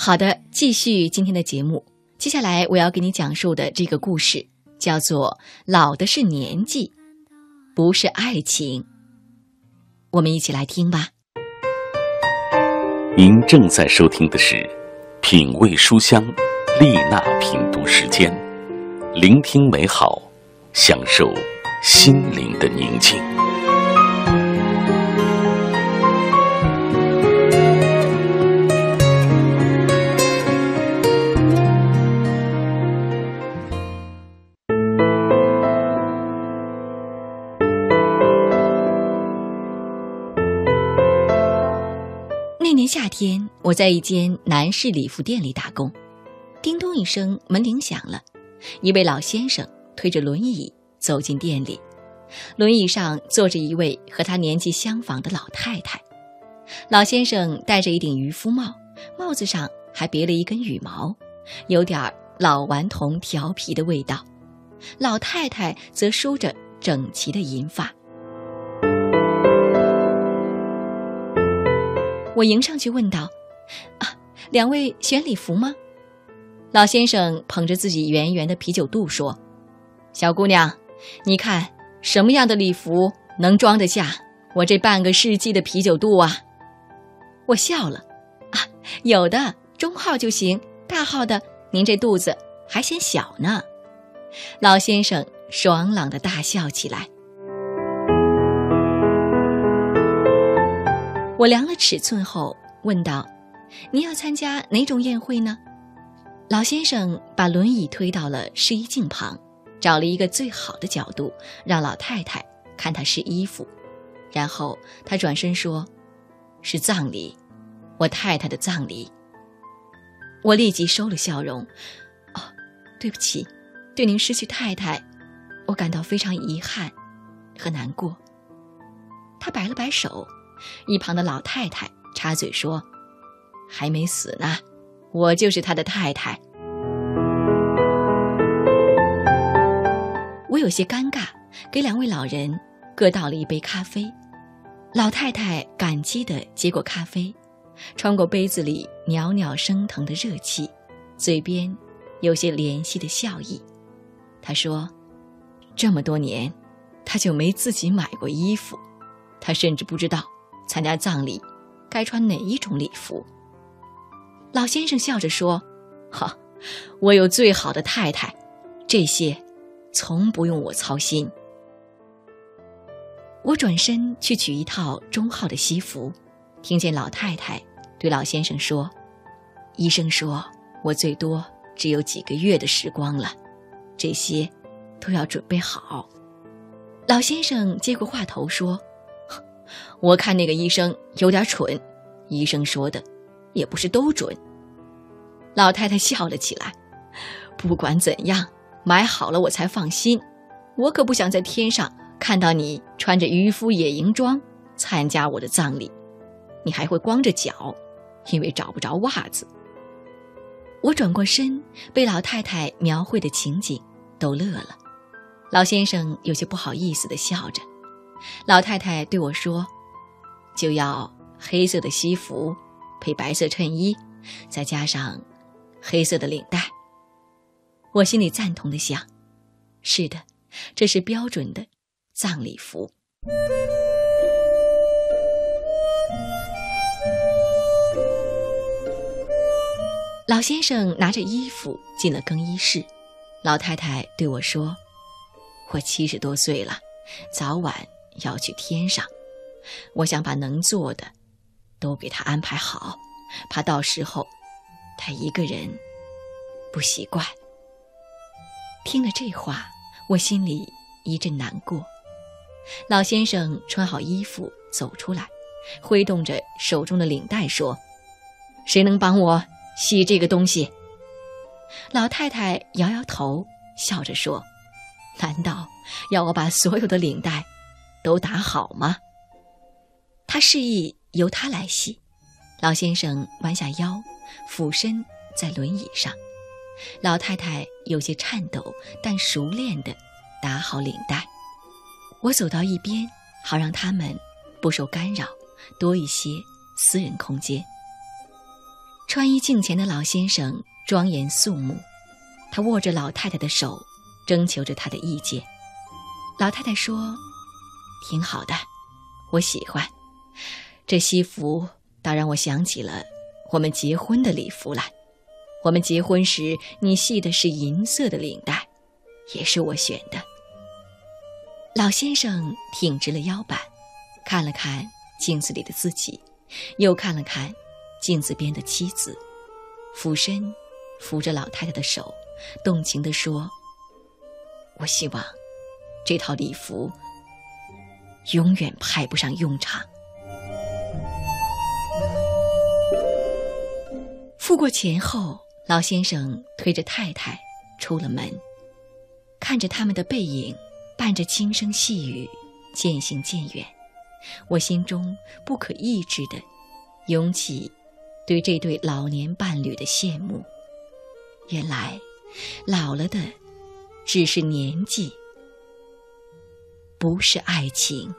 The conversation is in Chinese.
好的，继续今天的节目。接下来我要给你讲述的这个故事叫做《老的是年纪，不是爱情》。我们一起来听吧。您正在收听的是《品味书香》丽娜品读时间，聆听美好，享受心灵的宁静。那天，我在一间男士礼服店里打工。叮咚一声，门铃响了。一位老先生推着轮椅走进店里，轮椅上坐着一位和他年纪相仿的老太太。老先生戴着一顶渔夫帽，帽子上还别了一根羽毛，有点老顽童调皮的味道。老太太则梳着整齐的银发。我迎上去问道：“啊，两位选礼服吗？”老先生捧着自己圆圆的啤酒肚说：“小姑娘，你看什么样的礼服能装得下我这半个世纪的啤酒肚啊？”我笑了：“啊，有的中号就行，大号的您这肚子还嫌小呢。”老先生爽朗的大笑起来。我量了尺寸后问道：“您要参加哪种宴会呢？”老先生把轮椅推到了试衣镜旁，找了一个最好的角度，让老太太看他试衣服。然后他转身说：“是葬礼，我太太的葬礼。”我立即收了笑容：“哦，对不起，对您失去太太，我感到非常遗憾和难过。”他摆了摆手。一旁的老太太插嘴说：“还没死呢，我就是他的太太。”我有些尴尬，给两位老人各倒了一杯咖啡。老太太感激地接过咖啡，穿过杯子里袅袅升腾的热气，嘴边有些怜惜的笑意。她说：“这么多年，她就没自己买过衣服，她甚至不知道。”参加葬礼，该穿哪一种礼服？老先生笑着说：“哈，我有最好的太太，这些从不用我操心。”我转身去取一套中号的西服，听见老太太对老先生说：“医生说我最多只有几个月的时光了，这些都要准备好。”老先生接过话头说。我看那个医生有点蠢，医生说的也不是都准。老太太笑了起来。不管怎样，买好了我才放心。我可不想在天上看到你穿着渔夫野营装参加我的葬礼，你还会光着脚，因为找不着袜子。我转过身，被老太太描绘的情景逗乐了。老先生有些不好意思地笑着。老太太对我说：“就要黑色的西服，配白色衬衣，再加上黑色的领带。”我心里赞同的想：“是的，这是标准的葬礼服。”老先生拿着衣服进了更衣室。老太太对我说：“我七十多岁了，早晚……”要去天上，我想把能做的都给他安排好，怕到时候他一个人不习惯。听了这话，我心里一阵难过。老先生穿好衣服走出来，挥动着手中的领带说：“谁能帮我系这个东西？”老太太摇摇头，笑着说：“难道要我把所有的领带？”都打好吗？他示意由他来系。老先生弯下腰，俯身在轮椅上。老太太有些颤抖，但熟练地打好领带。我走到一边，好让他们不受干扰，多一些私人空间。穿衣镜前的老先生庄严肃穆，他握着老太太的手，征求着她的意见。老太太说：“挺好的，我喜欢。这西服倒让我想起了我们结婚的礼服来。我们结婚时你系的是银色的领带，也是我选的。”老先生挺直了腰板，看了看镜子里的自己，又看了看镜子边的妻子，俯身扶着老太太的手，动情地说：“我希望这套礼服永远派不上用场。”付过钱后，老先生推着太太出了门，看着他们的背影。伴着轻声细语，渐行渐远，我心中不可抑制的涌起对这对老年伴侣的羡慕。原来，老了的只是年纪，不是爱情。